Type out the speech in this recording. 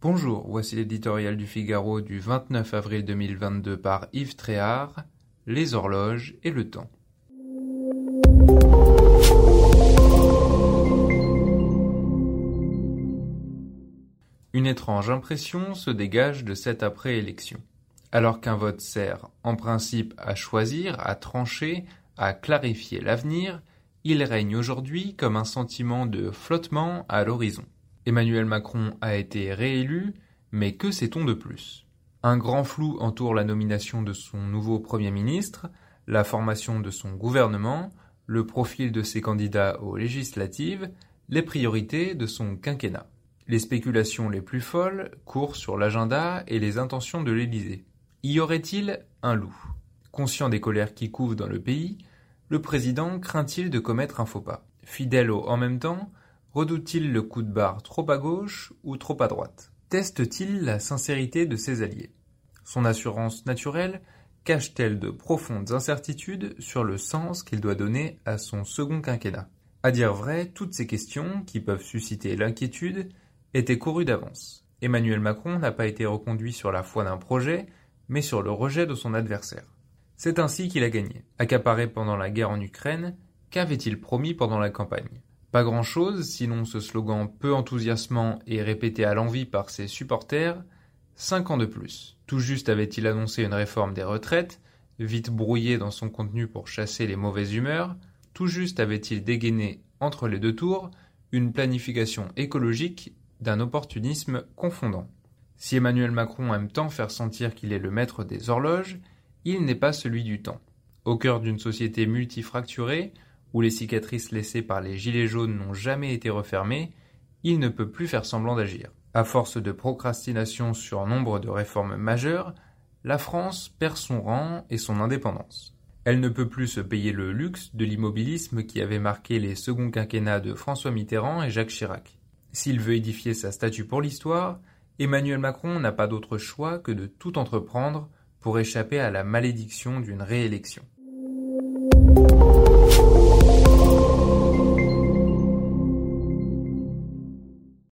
Bonjour, voici l'éditorial du Figaro du 29 avril 2022 par Yves Tréhard, Les horloges et le temps. Une étrange impression se dégage de cette après-élection. Alors qu'un vote sert, en principe, à choisir, à trancher, à clarifier l'avenir, il règne aujourd'hui comme un sentiment de flottement à l'horizon. Emmanuel Macron a été réélu, mais que sait-on de plus? Un grand flou entoure la nomination de son nouveau Premier ministre, la formation de son gouvernement, le profil de ses candidats aux législatives, les priorités de son quinquennat. Les spéculations les plus folles courent sur l'agenda et les intentions de l'Élysée. Y aurait-il un loup? Conscient des colères qui couvent dans le pays, le président craint-il de commettre un faux pas? Fidèle au en même temps, Redoute-t-il le coup de barre trop à gauche ou trop à droite? Teste-t-il la sincérité de ses alliés? Son assurance naturelle cache-t-elle de profondes incertitudes sur le sens qu'il doit donner à son second quinquennat? À dire vrai, toutes ces questions, qui peuvent susciter l'inquiétude, étaient courues d'avance. Emmanuel Macron n'a pas été reconduit sur la foi d'un projet, mais sur le rejet de son adversaire. C'est ainsi qu'il a gagné. Accaparé pendant la guerre en Ukraine, qu'avait-il promis pendant la campagne? Pas grand-chose, sinon ce slogan peu enthousiasmant et répété à l'envi par ses supporters, cinq ans de plus. Tout juste avait-il annoncé une réforme des retraites, vite brouillée dans son contenu pour chasser les mauvaises humeurs, tout juste avait-il dégainé, entre les deux tours, une planification écologique d'un opportunisme confondant. Si Emmanuel Macron aime tant faire sentir qu'il est le maître des horloges, il n'est pas celui du temps. Au cœur d'une société multifracturée, où les cicatrices laissées par les gilets jaunes n'ont jamais été refermées, il ne peut plus faire semblant d'agir. À force de procrastination sur nombre de réformes majeures, la France perd son rang et son indépendance. Elle ne peut plus se payer le luxe de l'immobilisme qui avait marqué les seconds quinquennats de François Mitterrand et Jacques Chirac. S'il veut édifier sa statue pour l'histoire, Emmanuel Macron n'a pas d'autre choix que de tout entreprendre pour échapper à la malédiction d'une réélection.